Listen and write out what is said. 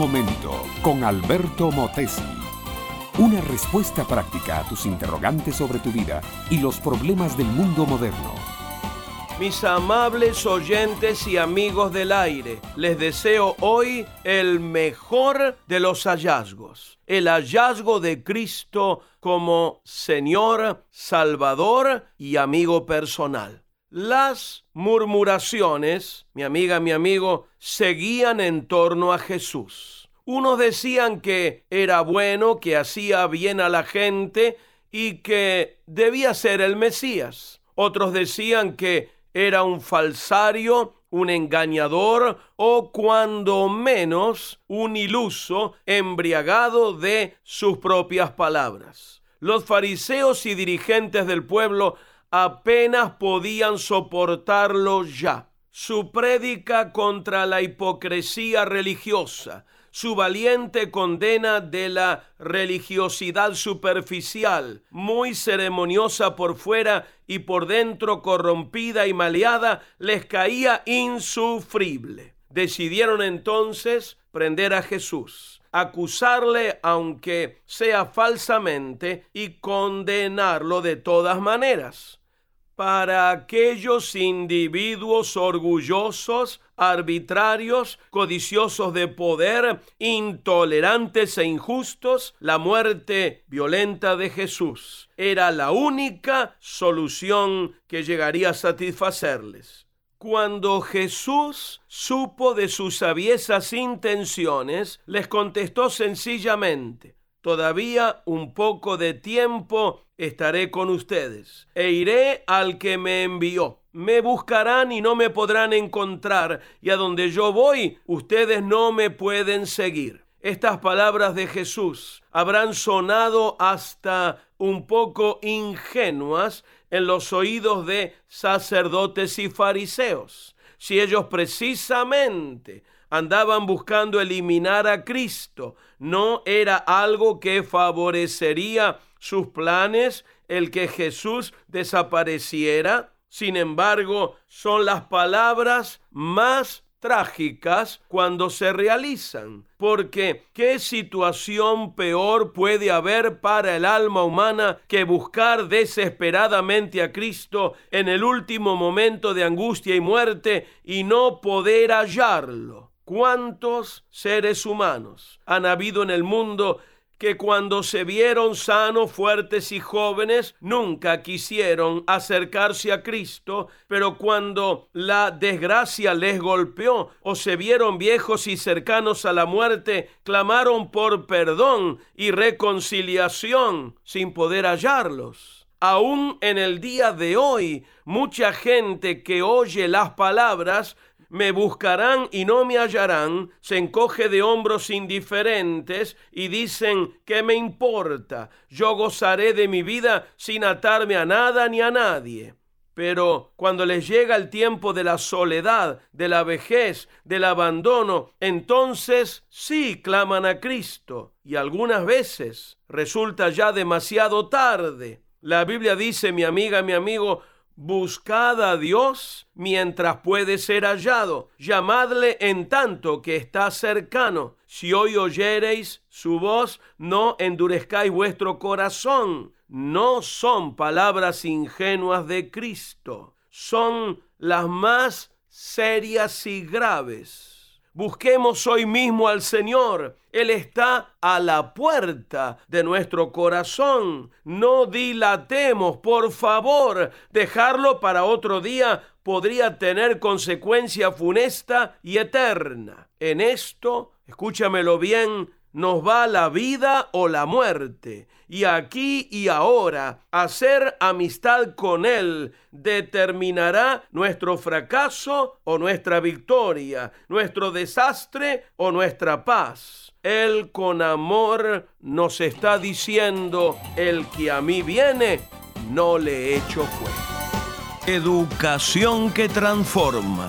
momento con Alberto Motesi. Una respuesta práctica a tus interrogantes sobre tu vida y los problemas del mundo moderno. Mis amables oyentes y amigos del aire, les deseo hoy el mejor de los hallazgos, el hallazgo de Cristo como Señor, Salvador y amigo personal. Las murmuraciones, mi amiga, mi amigo, seguían en torno a Jesús. Unos decían que era bueno, que hacía bien a la gente y que debía ser el Mesías. Otros decían que era un falsario, un engañador o cuando menos un iluso embriagado de sus propias palabras. Los fariseos y dirigentes del pueblo apenas podían soportarlo ya. Su prédica contra la hipocresía religiosa, su valiente condena de la religiosidad superficial, muy ceremoniosa por fuera y por dentro corrompida y maleada, les caía insufrible. Decidieron entonces prender a Jesús, acusarle aunque sea falsamente y condenarlo de todas maneras para aquellos individuos orgullosos, arbitrarios, codiciosos de poder, intolerantes e injustos, la muerte violenta de Jesús era la única solución que llegaría a satisfacerles. Cuando Jesús supo de sus aviesas intenciones, les contestó sencillamente, todavía un poco de tiempo estaré con ustedes e iré al que me envió. Me buscarán y no me podrán encontrar, y a donde yo voy, ustedes no me pueden seguir. Estas palabras de Jesús habrán sonado hasta un poco ingenuas en los oídos de sacerdotes y fariseos, si ellos precisamente andaban buscando eliminar a Cristo, no era algo que favorecería sus planes el que Jesús desapareciera. Sin embargo, son las palabras más trágicas cuando se realizan, porque ¿qué situación peor puede haber para el alma humana que buscar desesperadamente a Cristo en el último momento de angustia y muerte y no poder hallarlo? ¿Cuántos seres humanos han habido en el mundo que cuando se vieron sanos, fuertes y jóvenes, nunca quisieron acercarse a Cristo, pero cuando la desgracia les golpeó o se vieron viejos y cercanos a la muerte, clamaron por perdón y reconciliación sin poder hallarlos. Aún en el día de hoy, mucha gente que oye las palabras me buscarán y no me hallarán, se encoge de hombros indiferentes y dicen, ¿qué me importa? Yo gozaré de mi vida sin atarme a nada ni a nadie. Pero cuando les llega el tiempo de la soledad, de la vejez, del abandono, entonces sí claman a Cristo. Y algunas veces resulta ya demasiado tarde. La Biblia dice, mi amiga, mi amigo, Buscad a Dios mientras puede ser hallado. Llamadle en tanto que está cercano. Si hoy oyereis su voz, no endurezcáis vuestro corazón. No son palabras ingenuas de Cristo. Son las más serias y graves Busquemos hoy mismo al Señor. Él está a la puerta de nuestro corazón. No dilatemos, por favor. Dejarlo para otro día podría tener consecuencia funesta y eterna. En esto, escúchamelo bien, nos va la vida o la muerte. Y aquí y ahora, hacer amistad con Él determinará nuestro fracaso o nuestra victoria, nuestro desastre o nuestra paz. Él con amor nos está diciendo, el que a mí viene, no le echo fuera. Educación que transforma.